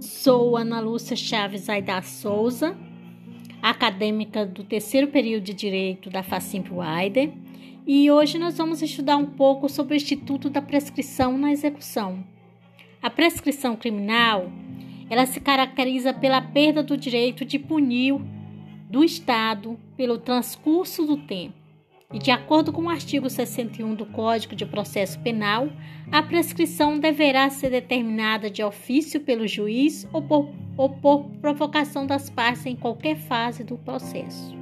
Sou Ana Lúcia Chaves Aida Souza, acadêmica do terceiro período de Direito da Facimp Wider, e hoje nós vamos estudar um pouco sobre o Instituto da Prescrição na Execução. A prescrição criminal, ela se caracteriza pela perda do direito de punir do Estado pelo transcurso do tempo e, de acordo com o artigo 61 do Código de Processo Penal, a prescrição deverá ser determinada de ofício pelo juiz ou por, ou por provocação das partes em qualquer fase do processo.